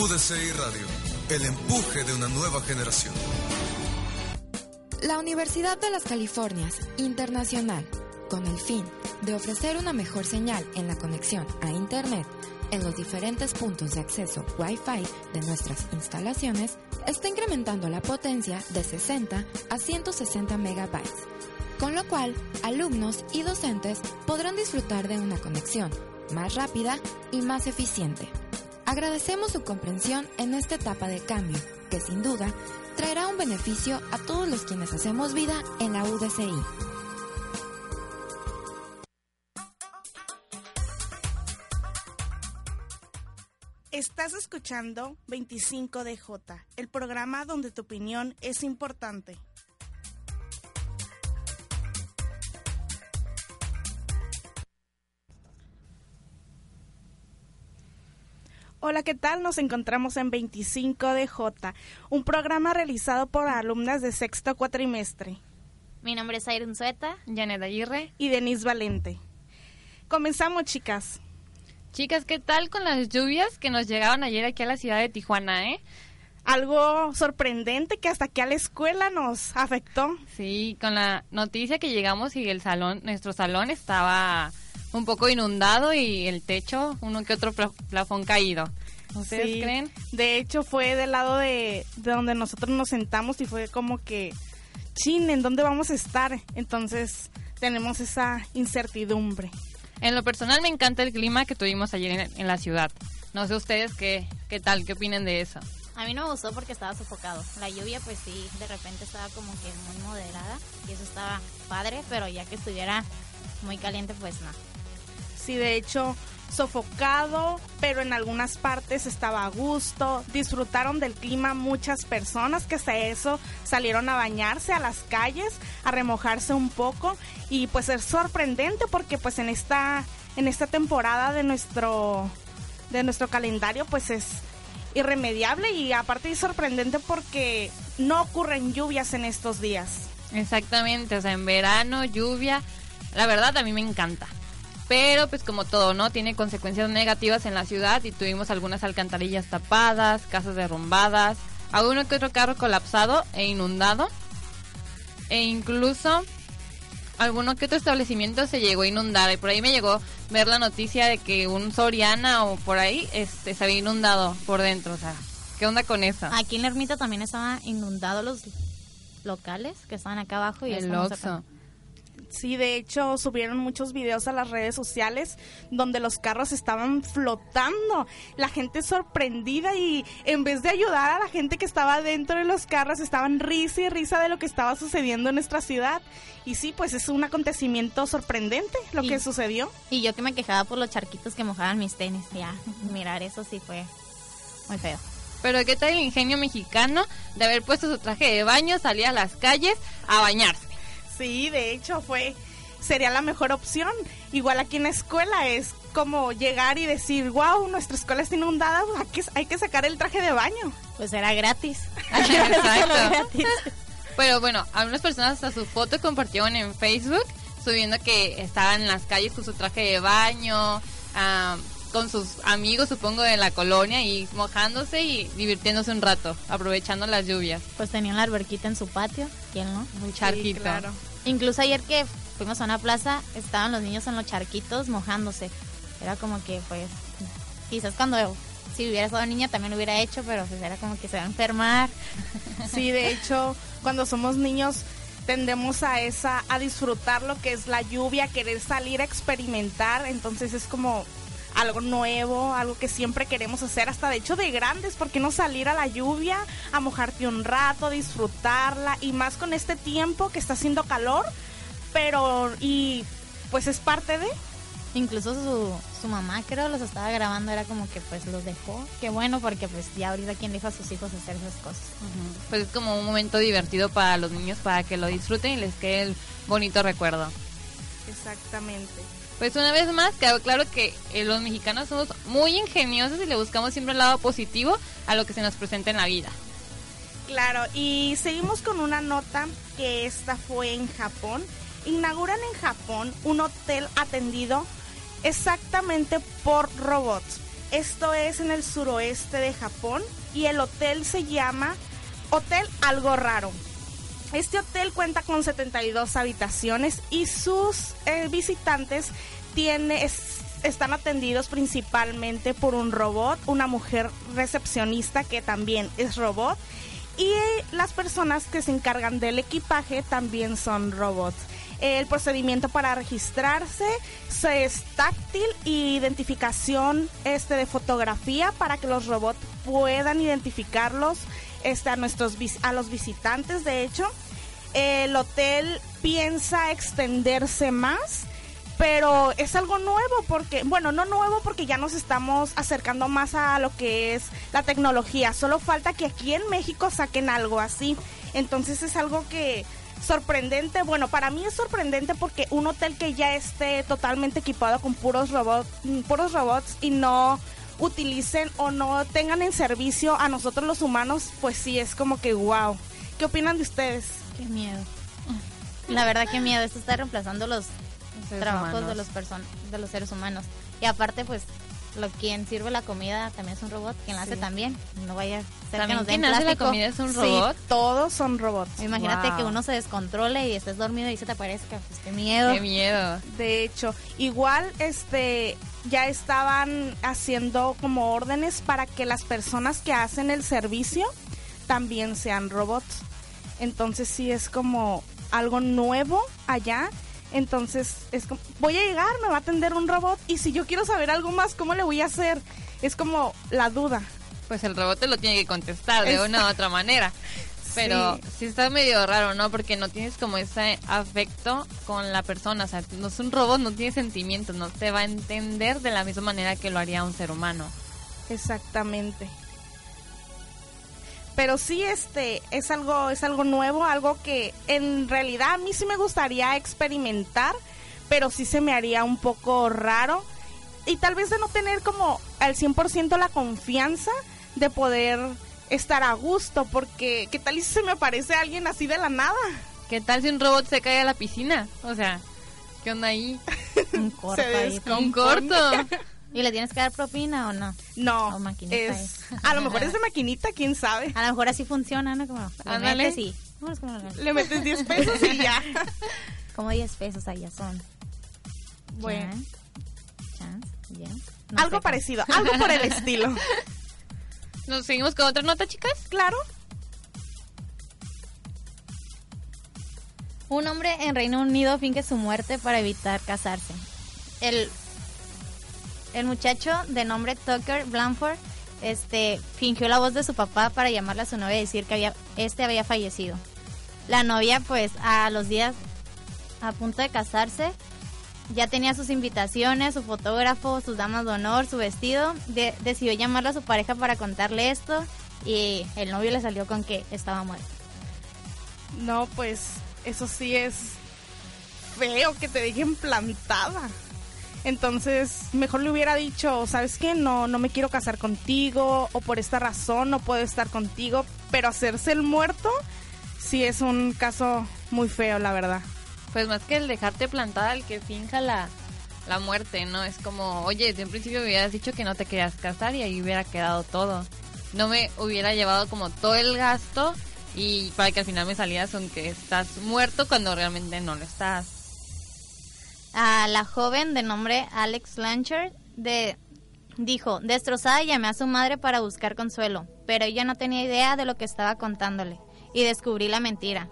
UDCI Radio, el empuje de una nueva generación. La Universidad de las Californias Internacional, con el fin de ofrecer una mejor señal en la conexión a Internet en los diferentes puntos de acceso Wi-Fi de nuestras instalaciones, está incrementando la potencia de 60 a 160 megabytes, con lo cual alumnos y docentes podrán disfrutar de una conexión más rápida y más eficiente. Agradecemos su comprensión en esta etapa de cambio, que sin duda traerá un beneficio a todos los quienes hacemos vida en la UDCI. Estás escuchando 25DJ, el programa donde tu opinión es importante. Hola, ¿qué tal? Nos encontramos en 25DJ, un programa realizado por alumnas de sexto cuatrimestre. Mi nombre es Irene Sueta. Janet Aguirre. Y Denise Valente. Comenzamos, chicas. Chicas, ¿qué tal con las lluvias que nos llegaron ayer aquí a la ciudad de Tijuana, eh? Algo sorprendente que hasta aquí a la escuela nos afectó. Sí, con la noticia que llegamos y el salón, nuestro salón estaba un poco inundado y el techo, uno que otro pla- plafón caído. ¿Ustedes Sí, creen? De hecho, fue del lado de, de donde nosotros nos sentamos y fue como que, chin, ¿en dónde vamos a estar? Entonces, tenemos esa incertidumbre. En lo personal me encanta el clima que tuvimos ayer en, en la ciudad. No sé ustedes qué, qué tal, qué opinan de eso. A mí no me gustó porque estaba sofocado. La lluvia, pues sí, de repente estaba como que muy moderada y eso estaba padre, pero ya que estuviera muy caliente, pues no. Sí, de hecho, sofocado, pero en algunas partes estaba a gusto. Disfrutaron del clima muchas personas que hasta eso salieron a bañarse a las calles, a remojarse un poco y pues es sorprendente porque pues en esta en esta temporada de nuestro de nuestro calendario pues es irremediable y aparte es sorprendente porque no ocurren lluvias en estos días. Exactamente, o sea, en verano, lluvia, la verdad a mí me encanta. Pero pues como todo, ¿no? Tiene consecuencias negativas en la ciudad y tuvimos algunas alcantarillas tapadas, casas derrumbadas, alguno que otro carro colapsado e inundado. E incluso alguno que otro establecimiento se llegó a inundar. Y por ahí me llegó ver la noticia de que un Soriana o por ahí este, se había inundado por dentro. O sea, ¿qué onda con eso? Aquí en la ermita también estaban inundados los locales que estaban acá abajo y El Oxxo. Sí, de hecho subieron muchos videos a las redes sociales donde los carros estaban flotando. La gente sorprendida y en vez de ayudar a la gente que estaba dentro de los carros estaban risa y risa de lo que estaba sucediendo en nuestra ciudad. Y sí, pues es un acontecimiento sorprendente lo Y- que sucedió. Y yo que me quejaba por los charquitos que mojaban mis tenis. Ya, mirar eso sí fue muy feo. Pero ¿qué tal el ingenio mexicano de haber puesto su traje de baño, salir a las calles a bañarse? Sí, de hecho fue sería la mejor opción. Igual aquí en la escuela es como llegar y decir, wow, nuestra escuela está inundada, hay que, hay que sacar el traje de baño. Pues era gratis. Exacto. gratis. Pero bueno, algunas personas hasta su foto compartieron en Facebook subiendo que estaban en las calles con su traje de baño, ah, con sus amigos supongo de la colonia y mojándose y divirtiéndose un rato, aprovechando las lluvias. Pues tenían la alberquita en su patio. ¿Quién no? Un charquito. Sí, claro. Incluso ayer que fuimos a una plaza, estaban los niños en los charquitos mojándose. Era como que, pues, quizás cuando si hubiera sido niña también lo hubiera hecho, pero pues era como que se va a enfermar. Sí, de hecho, cuando somos niños tendemos a esa a disfrutar lo que es la lluvia, a querer salir a experimentar, entonces es como algo nuevo, algo que siempre queremos hacer, hasta de hecho de grandes, ¿por qué no salir a la lluvia, a mojarte un rato, disfrutarla y más con este tiempo que está haciendo calor, pero y pues es parte de Incluso su, su mamá creo los estaba grabando, era como que pues los dejó. Qué bueno porque pues ya ahorita quién deja a sus hijos hacer esas cosas. Pues es como un momento divertido para los niños para que lo disfruten y les quede el bonito recuerdo. Exactamente. Pues una vez más, quedó claro que eh, los mexicanos somos muy ingeniosos y le buscamos siempre el lado positivo a lo que se nos presenta en la vida. Claro, y seguimos con una nota que esta fue en Japón. Inauguran en Japón un hotel atendido exactamente por robots. Esto es en el suroeste de Japón y el hotel se llama Hotel Algo Raro. Este hotel cuenta con 72 habitaciones y sus eh, visitantes están atendidos principalmente por un robot, una mujer recepcionista que también es robot y las personas que se encargan del equipaje también son robots. El procedimiento para registrarse se- es táctil y identificación este, de fotografía para que los robots puedan identificarlos este, a, nuestros, a los visitantes. De hecho, el hotel piensa extenderse más, pero es algo nuevo porque, bueno, no nuevo porque ya nos estamos acercando más a lo que es la tecnología. Solo falta que aquí en México saquen algo así. Entonces es algo que sorprendente. Bueno, para mí es sorprendente porque un hotel que ya esté totalmente equipado con puros robots, puros robots y no utilicen o no tengan en servicio a nosotros los humanos, pues sí es como que wow. ¿Qué opinan de ustedes? Qué miedo. La verdad que miedo, esto está reemplazando los trabajos de los person de los seres humanos. Y aparte pues lo quien sirve la comida también es un robot, quien la hace Sí. también. No vaya a ser que nos den quien hace la comida es un Sí, robot. todos son robots. Imagínate Wow. que uno se descontrole y estés dormido y se te aparezca. Pues qué miedo. Qué miedo. De hecho, igual este ya estaban haciendo como órdenes para que las personas que hacen el servicio también sean robots. Entonces sí es como algo nuevo allá. Entonces es como, voy a llegar, me va a atender un robot y si yo quiero saber algo más, ¿cómo le voy a hacer? Es como la duda. Pues el robot te lo tiene que contestar de una u otra manera. Pero Sí. sí. está medio raro, ¿no? Porque no tienes como ese afecto con la persona. O sea, no es un robot, no tiene sentimientos, no te va a entender de la misma manera que lo haría un ser humano. Exactamente. Pero sí, este, es algo, es algo nuevo, algo que en realidad a mí sí me gustaría experimentar, pero sí se me haría un poco raro. Y tal vez de no tener como al 100% la confianza de poder estar a gusto, porque ¿qué tal si se me aparece alguien así de la nada? ¿Qué tal si un robot se cae a la piscina? O sea, ¿qué onda ahí? Un corto Se ahí. Un corto. ¿Y le tienes que dar propina o no? No, O maquinita es, a lo mejor es de maquinita, quién sabe. A lo mejor así funciona, ¿no? Como le Ándale. la- Le metes 10 pesos y ya. Como 10 pesos ya son. Bueno. Chan, chan, yen. No algo parecido, algo por el estilo. ¿Nos seguimos con otra nota, chicas? Claro. Un hombre en Reino Unido finge su muerte para evitar casarse. El, el muchacho de nombre Tucker Blanford este, fingió la voz de su papá para llamarle a su novia y decir que había, este había fallecido. La novia, pues, a los días a punto de casarse, ya tenía sus invitaciones, su fotógrafo, sus damas de honor, su vestido. De- decidió llamarle a su pareja para contarle esto y el novio le salió con que estaba muerto. No, pues eso sí es feo que te dejen plantada. Entonces, mejor le hubiera dicho, ¿sabes qué? No, no me quiero casar contigo o por esta razón no puedo estar contigo, pero hacerse el muerto sí es un caso muy feo, la verdad. Pues más que el dejarte plantada, el que finja la, la muerte, ¿no? Es como, oye, de un principio me hubieras dicho que no te querías casar y ahí hubiera quedado todo. No me hubiera llevado como todo el gasto y para que al final me salieras aunque estás muerto cuando realmente no lo estás. A la joven de nombre Alex Blanchard de dijo, destrozada llamé a su madre para buscar consuelo, pero ella no tenía idea de lo que estaba contándole y descubrí la mentira.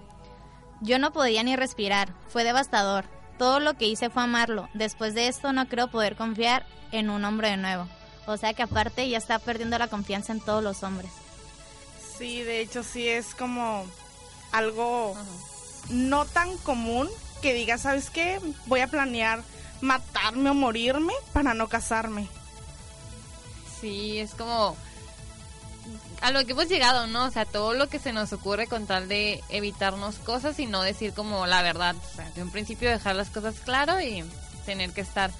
Yo no podía ni respirar, fue devastador. Todo lo que hice fue amarlo. Después de esto no creo poder confiar en un hombre de nuevo. O sea que aparte ya está perdiendo la confianza en todos los hombres. Sí, de hecho sí es como algo no tan común que diga, ¿sabes qué? Voy a planear matarme o morirme para no casarme. Sí, es como a lo que hemos llegado, ¿no? O sea, todo lo que se nos ocurre con tal de evitarnos cosas y no decir como la verdad. O sea, de un principio dejar las cosas claro y tener que estar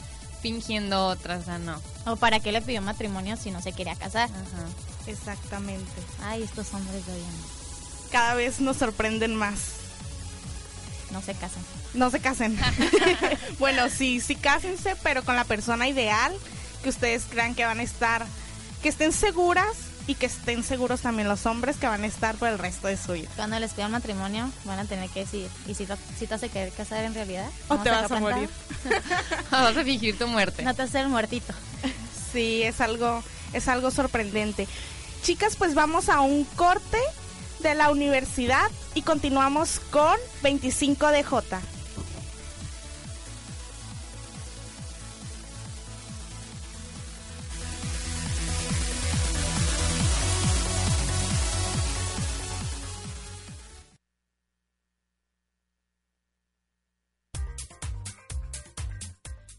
fingiendo otras, o sea, no. O para qué le pidió matrimonio si no se quería casar. Ajá. Exactamente. Ay, estos hombres de hoy en día. Cada vez nos sorprenden más. No se casan. No se casen. bueno, sí, sí cásense, pero con la persona ideal que ustedes crean que van a estar, que estén seguras y que estén seguros también los hombres que van a estar por el resto de su vida. Cuando les pidan matrimonio, van a tener que decir, ¿y si, te- si te a querer casar en realidad? O ¿No te vas a cuenta? morir. Vas a fingir tu muerte. No te vas a hacer el muertito. Sí, es algo, es algo sorprendente. Chicas, pues vamos a un corte de la universidad y continuamos con 25 de J.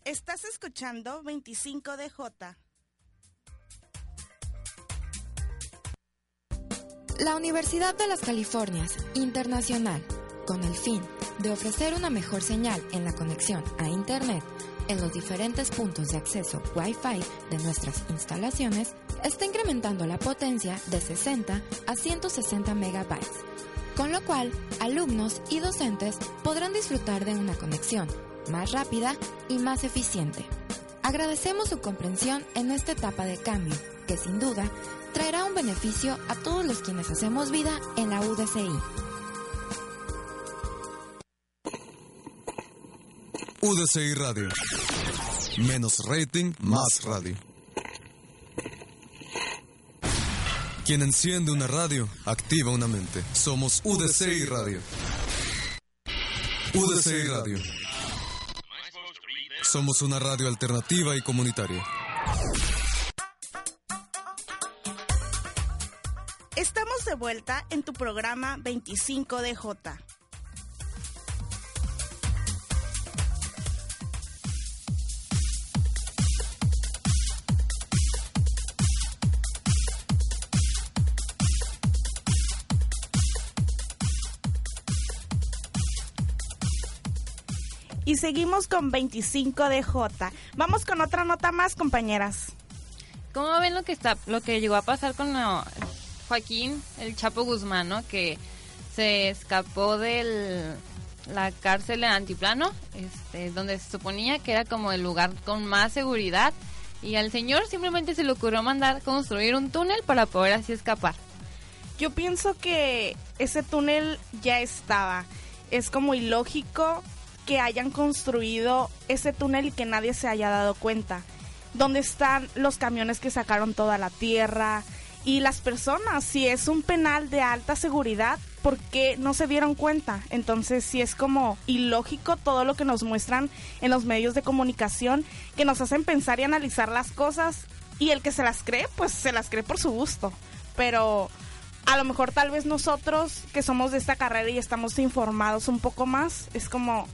Estás escuchando 25 La Universidad de las Californias Internacional, con el fin de ofrecer una mejor señal en la conexión a Internet en los diferentes puntos de acceso Wi-Fi de nuestras instalaciones, está incrementando la potencia de 60 a 160 megabytes, con lo cual alumnos y docentes podrán disfrutar de una conexión más rápida y más eficiente. Agradecemos su comprensión en esta etapa de cambio, que sin duda traerá un beneficio a todos los quienes hacemos vida en la UDCI. UDCI Radio. Menos rating, más radio. Quien enciende una radio, activa una mente. Somos UDCI Radio. UDCI Radio. Somos una radio alternativa y comunitaria. Estamos de vuelta en tu programa 25 Y seguimos con 25 de J. Vamos con otra nota más, compañeras. ¿Cómo ven lo que está, lo que llegó a pasar con lo- Joaquín, el Chapo Guzmán, ¿no? Que se escapó de la cárcel de Antiplano, este, donde se suponía que era como el lugar con más seguridad. Y al señor simplemente se le ocurrió mandar construir un túnel para poder así escapar. Yo pienso que ese túnel ya estaba. Es como ilógico que hayan construido ese túnel y que nadie se haya dado cuenta. ¿Dónde están los camiones que sacaron toda la tierra? Y las personas, si es un penal de alta seguridad, ¿por qué no se dieron cuenta? Entonces, sí es como ilógico todo lo que nos muestran en los medios de comunicación, que nos hacen pensar y analizar las cosas. Y el que se las cree, pues se las cree por su gusto. Pero a lo mejor tal vez nosotros que somos de esta carrera y estamos informados un poco más, es como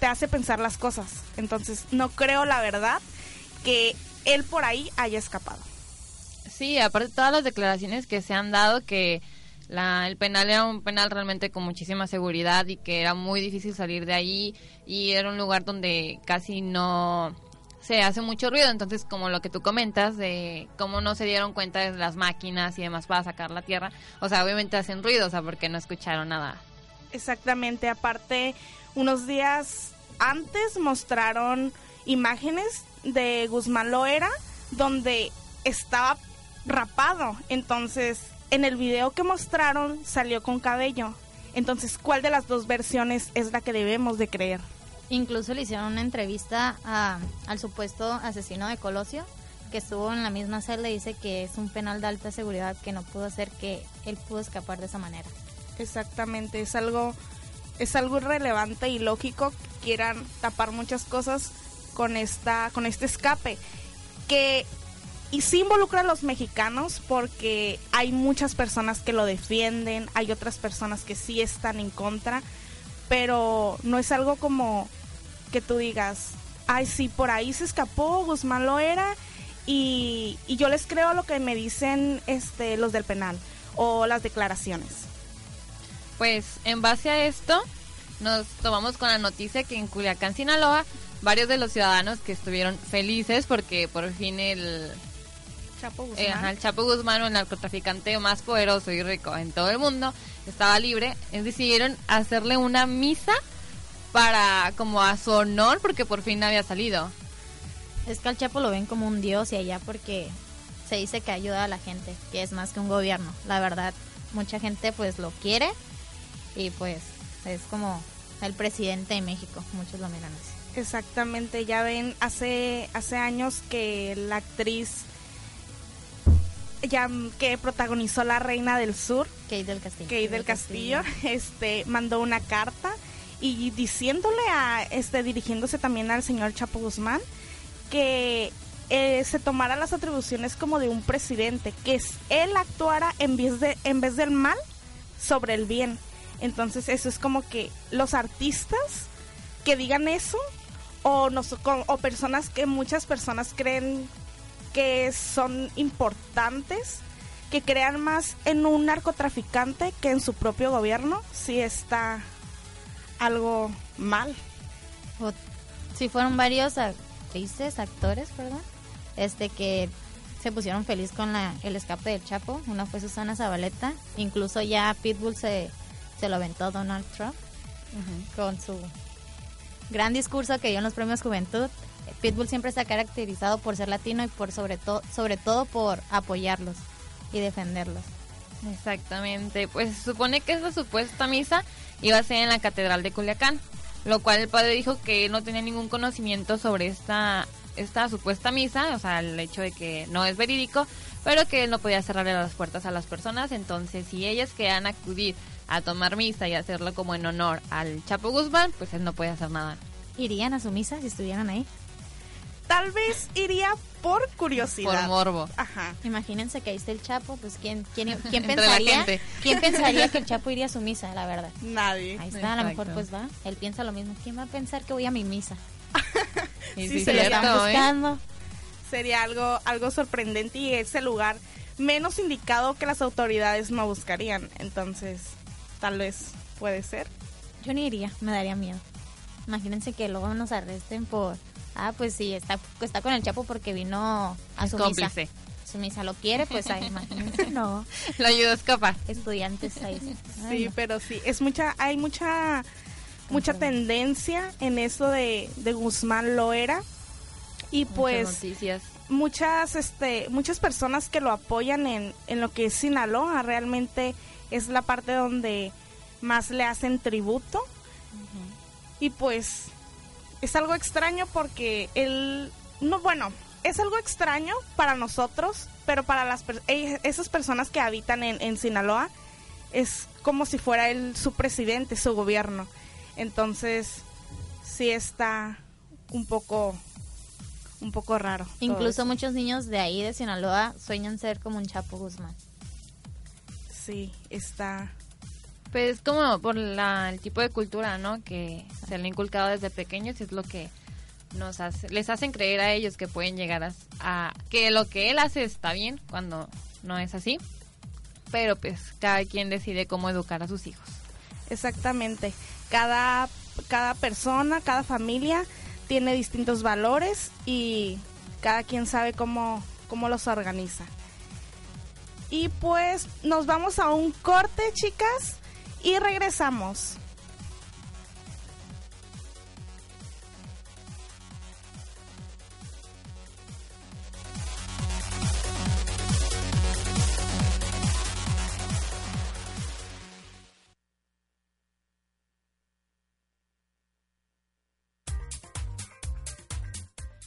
te hace pensar las cosas. Entonces, no creo la verdad que él por ahí haya escapado. Sí, aparte todas las declaraciones que se han dado que la, el penal era un penal realmente con muchísima seguridad y que era muy difícil salir de ahí y era un lugar donde casi no se hace mucho ruido, entonces como lo que tú comentas de cómo no se dieron cuenta de las máquinas y demás para sacar la tierra, o sea, obviamente hacen ruido, o sea, porque no escucharon nada. Exactamente, aparte, unos días antes mostraron imágenes de Guzmán Loera donde estaba rapado. Entonces, en el video que mostraron salió con cabello. Entonces, ¿cuál de las dos versiones es la que debemos de creer? Incluso le hicieron una entrevista a- al supuesto asesino de Colosio, que estuvo en la misma celda y dice que es un penal de alta seguridad que no pudo hacer que él pudo escapar de esa manera. Exactamente, es algo es algo irrelevante y lógico que quieran tapar muchas cosas con esta con este escape que y sí involucra a los mexicanos porque hay muchas personas que lo defienden, hay otras personas que sí están en contra, pero no es algo como que tú digas, ay, sí, por ahí se escapó, Guzmán lo era, y, y yo les creo lo que me dicen este, los del penal o las declaraciones. Pues en base a esto, nos tomamos con la noticia que en Culiacán, Sinaloa, varios de los ciudadanos que estuvieron felices porque por fin el, Chapo Guzmán. eh, ajá, el Chapo Guzmán, el narcotraficante más poderoso y rico en todo el mundo, estaba libre, decidieron hacerle una misa para como a su honor porque por fin había salido. Es que al Chapo lo ven como un dios y allá porque se dice que ayuda a la gente, que es más que un gobierno. La verdad, mucha gente pues lo quiere y pues es como el presidente de México, muchos lo miran así. Exactamente, ya ven, hace, hace años que la actriz ya que protagonizó La Reina del Sur, Kate del Castillo. Kate del Castillo, este, mandó una carta y diciéndole a, este, dirigiéndose también al señor Chapo Guzmán, que eh, se tomara las atribuciones como de un presidente, que es, él actuara en vez, de, en vez del mal sobre el bien. Entonces eso es como que los artistas que digan eso o, nos, o personas que muchas personas creen que son importantes, que crean más en un narcotraficante que en su propio gobierno, sí está algo mal. O- sí fueron varios actrices, actores, perdón, este que se pusieron feliz con la, el escape del Chapo. Una fue Susana Zabaleta, incluso ya Pitbull se, se lo aventó Donald Trump con su gran discurso que dio en los premios Juventud. Pitbull siempre se ha caracterizado por ser latino y por sobre todo sobre todo por apoyarlos y defenderlos. Exactamente, pues se supone que esa supuesta misa iba a ser en la Catedral de Culiacán, lo cual el padre dijo que no tenía ningún conocimiento sobre esta, esta supuesta misa, o sea, el hecho de que no es verídico, pero que él no podía cerrarle las puertas a las personas, entonces si ellas querían acudir a tomar misa y hacerlo como en honor al Chapo Guzmán, pues él no puede hacer nada. ¿Irían a su misa si estuvieran ahí? Tal vez iría por curiosidad. Por morbo. Ajá. Imagínense que ahí está el Chapo, pues quién quién, quién pensaría quién pensaría que el Chapo iría a su misa, la verdad. Nadie. Ahí está, a lo mejor pues va. Él piensa lo mismo. ¿Quién va a pensar que voy a mi misa? Y Sí, sí, se le están cierto, ¿eh? buscando. Sería algo, algo sorprendente y es el lugar menos indicado que las autoridades no buscarían. Entonces, tal vez puede ser. Yo ni iría, me daría miedo. Imagínense que luego nos arresten por ah, pues sí, está está con el Chapo porque vino a su cómplice. misa. Su misa lo quiere, pues ahí, imagínense, no. Lo ayudó a escapar. Estudiantes ahí. Ay, Sí, no. pero sí, es mucha, hay mucha, mucha tendencia en eso de, de Guzmán Loera. Y Muchas pues noticias. muchas, este, muchas personas que lo apoyan en, en lo que es Sinaloa, realmente es la parte donde más le hacen tributo. Y pues es algo extraño porque él, no, bueno, es algo extraño para nosotros, pero para las eh, esas personas que habitan en, en Sinaloa es como si fuera él su presidente, su gobierno. Entonces, sí está un poco, un poco raro. Incluso muchos niños de ahí de Sinaloa sueñan ser como un Chapo Guzmán. Sí, está. Pues como por la, el tipo de cultura, ¿no? Que se le ha inculcado desde pequeños y es lo que nos hace, les hacen creer a ellos que pueden llegar a, a- que lo que él hace está bien cuando no es así. Pero pues cada quien decide cómo educar a sus hijos. Exactamente. Cada, cada persona, cada familia tiene distintos valores y cada quien sabe cómo, cómo los organiza. Y pues nos vamos a un corte, chicas, y regresamos.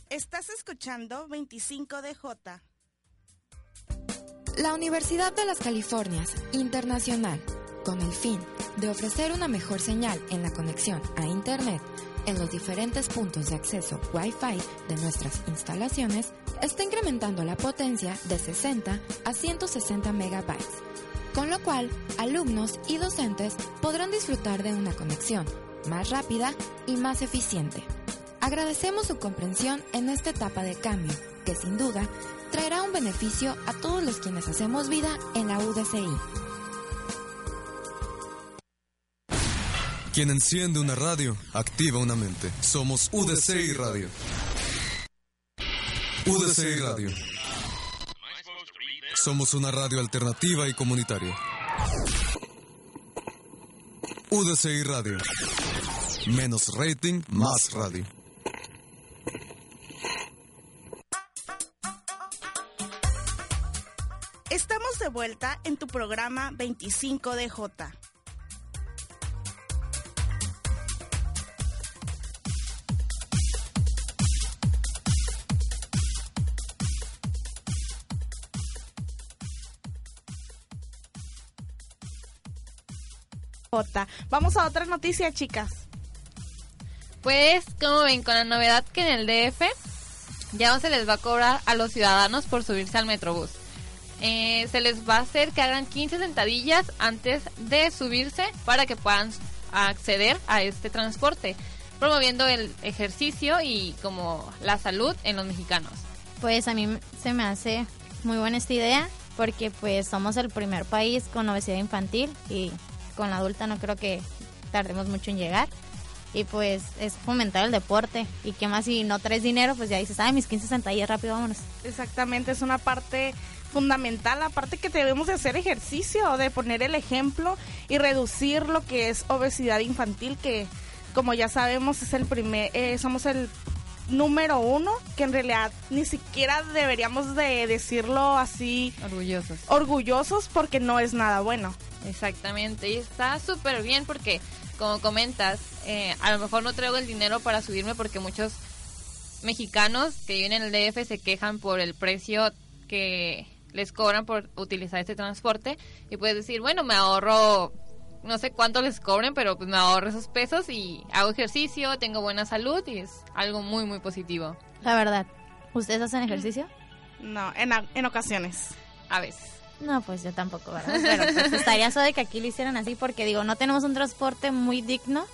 Estás escuchando 25DJ. La Universidad de las Californias Internacional, con el fin de ofrecer una mejor señal en la conexión a Internet en los diferentes puntos de acceso Wi-Fi de nuestras instalaciones, está incrementando la potencia de 60 a 160 megabytes, con lo cual alumnos y docentes podrán disfrutar de una conexión más rápida y más eficiente. Agradecemos su comprensión en esta etapa de cambio, que sin duda traerá un beneficio a todos los quienes hacemos vida en la UDCI. Quien enciende una radio, activa una mente. Somos UDCI Radio. UDCI Radio. Somos una radio alternativa y comunitaria. UDCI Radio. Menos rating, más radio. Vuelta en tu programa 25DJ. J. Vamos a otra noticia, chicas. Pues, como ven, con la novedad que en el DF ya no se les va a cobrar a los ciudadanos por subirse al Metrobús. Eh, se les va a hacer que hagan 15 sentadillas antes de subirse para que puedan acceder a este transporte, promoviendo el ejercicio y como la salud en los mexicanos. Pues a mí se me hace muy buena esta idea porque pues somos el primer país con obesidad infantil y con la adulta no creo que tardemos mucho en llegar. Y pues es fomentar el deporte. Y que más si no traes dinero, pues ya dices, ay, mis 15 sentadillas rápido, vámonos. Exactamente, es una parte fundamental, aparte que debemos de hacer ejercicio, de poner el ejemplo y reducir lo que es obesidad infantil, que como ya sabemos es el primer, eh, somos el número uno, que en realidad ni siquiera deberíamos de decirlo así Orgullosos. orgullosos porque no es nada bueno. Exactamente, y está súper bien porque, como comentas, eh, a lo mejor no traigo el dinero para subirme porque muchos mexicanos que viven en el DF se quejan por el precio que les cobran por utilizar este transporte y puedes decir, bueno, me ahorro, no sé cuánto les cobren, pero pues me ahorro esos pesos y hago ejercicio, tengo buena salud y es algo muy, muy positivo. La verdad. ¿Ustedes hacen ejercicio? No, en, a- en ocasiones. A veces. No, pues yo tampoco, ¿verdad? Pero pues estaría suave que aquí lo hicieran así porque digo, no tenemos un transporte muy digno.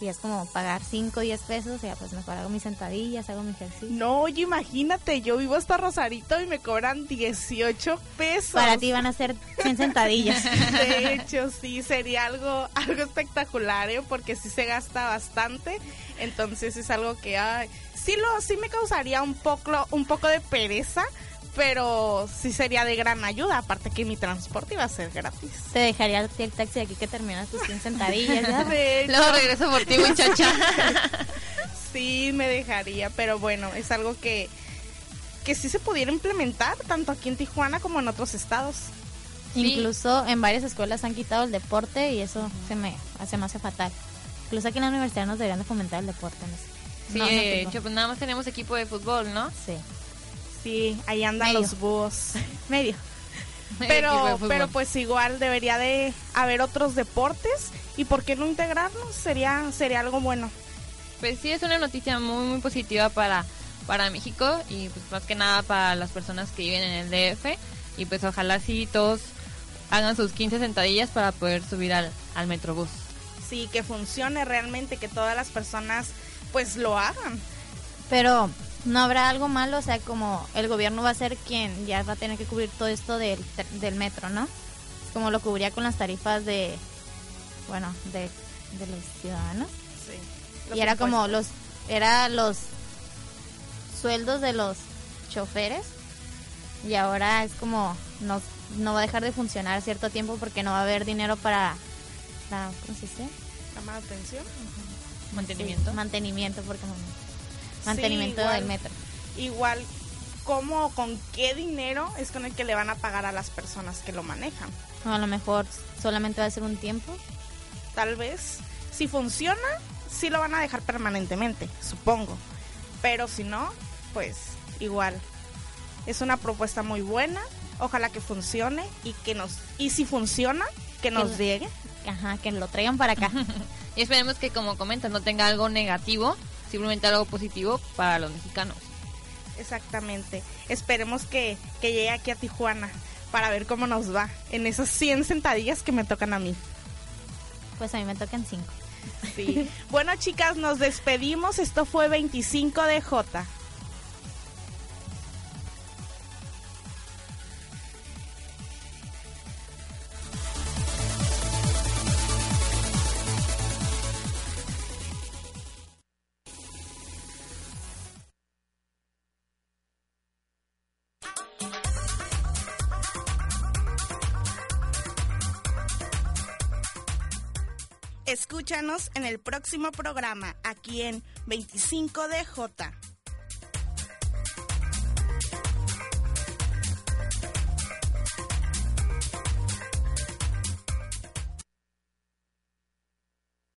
Y es como pagar 5 o 10 pesos, y ya pues mejor hago mis sentadillas, hago mi ejercicio. No, oye, imagínate, yo vivo hasta Rosarito y me cobran 18 pesos. Para ti van a ser 100 sentadillas. De hecho, sí, sería algo, algo espectacular, ¿eh? porque sí se gasta bastante. Entonces es algo que ay, sí lo, sí me causaría un poco, un poco de pereza, pero sí sería de gran ayuda. Aparte que mi transporte iba a ser gratis. Te dejaría el taxi de aquí que terminas tus 100 sentadillas. Luego regreso por ti, muchacha. sí me dejaría, pero bueno, es algo que que sí se pudiera implementar tanto aquí en Tijuana como en otros estados. Sí. Incluso en varias escuelas han quitado el deporte y eso se me, se me hace fatal. Incluso aquí en la universidad nos deberían de fomentar el deporte. No sé. Sí, No, no de hecho, pues nada más tenemos equipo de fútbol, ¿no? Sí, Sí, ahí andan Medio. los búhos. medio. Pero, pero pues igual debería de haber otros deportes y por qué no integrarlos sería sería algo bueno. Pues sí, es una noticia muy, muy positiva para, para México y pues más que nada para las personas que viven en el DF. Y pues ojalá sí todos hagan sus 15 sentadillas para poder subir al, al Metrobús. Sí, que funcione realmente, que todas las personas pues lo hagan. Pero no habrá algo malo, o sea, como el gobierno va a ser quien ya va a tener que cubrir todo esto del, tr- del metro, ¿no? Como lo cubría con las tarifas de, bueno, de, de los ciudadanos. Sí. y era como los, era los sueldos de los choferes y ahora es como no, no va a dejar de funcionar cierto tiempo porque no va a haber dinero para la, ¿cómo se dice? llama la atención. Mantenimiento. Sí, mantenimiento, porque no- mantenimiento igual. del metro. Igual cómo con qué dinero es con el que le van a pagar a las personas que lo manejan. O a lo mejor solamente va a ser un tiempo. Tal vez si funciona, sí lo van a dejar permanentemente, supongo. Pero si no, pues igual. Es una propuesta muy buena. Ojalá que funcione y que nos y si funciona, que nos Que- llegue. Ajá, que lo traigan para acá. Y esperemos que, como comentas, no tenga algo negativo, simplemente algo positivo para los mexicanos. Exactamente. Esperemos que, que llegue aquí a Tijuana para ver cómo nos va en esas 100 sentadillas que me tocan a mí. Pues a mí me tocan cinco. Sí. Bueno, chicas, nos despedimos. Esto fue 25 de J. En el próximo programa, aquí en 25 de J.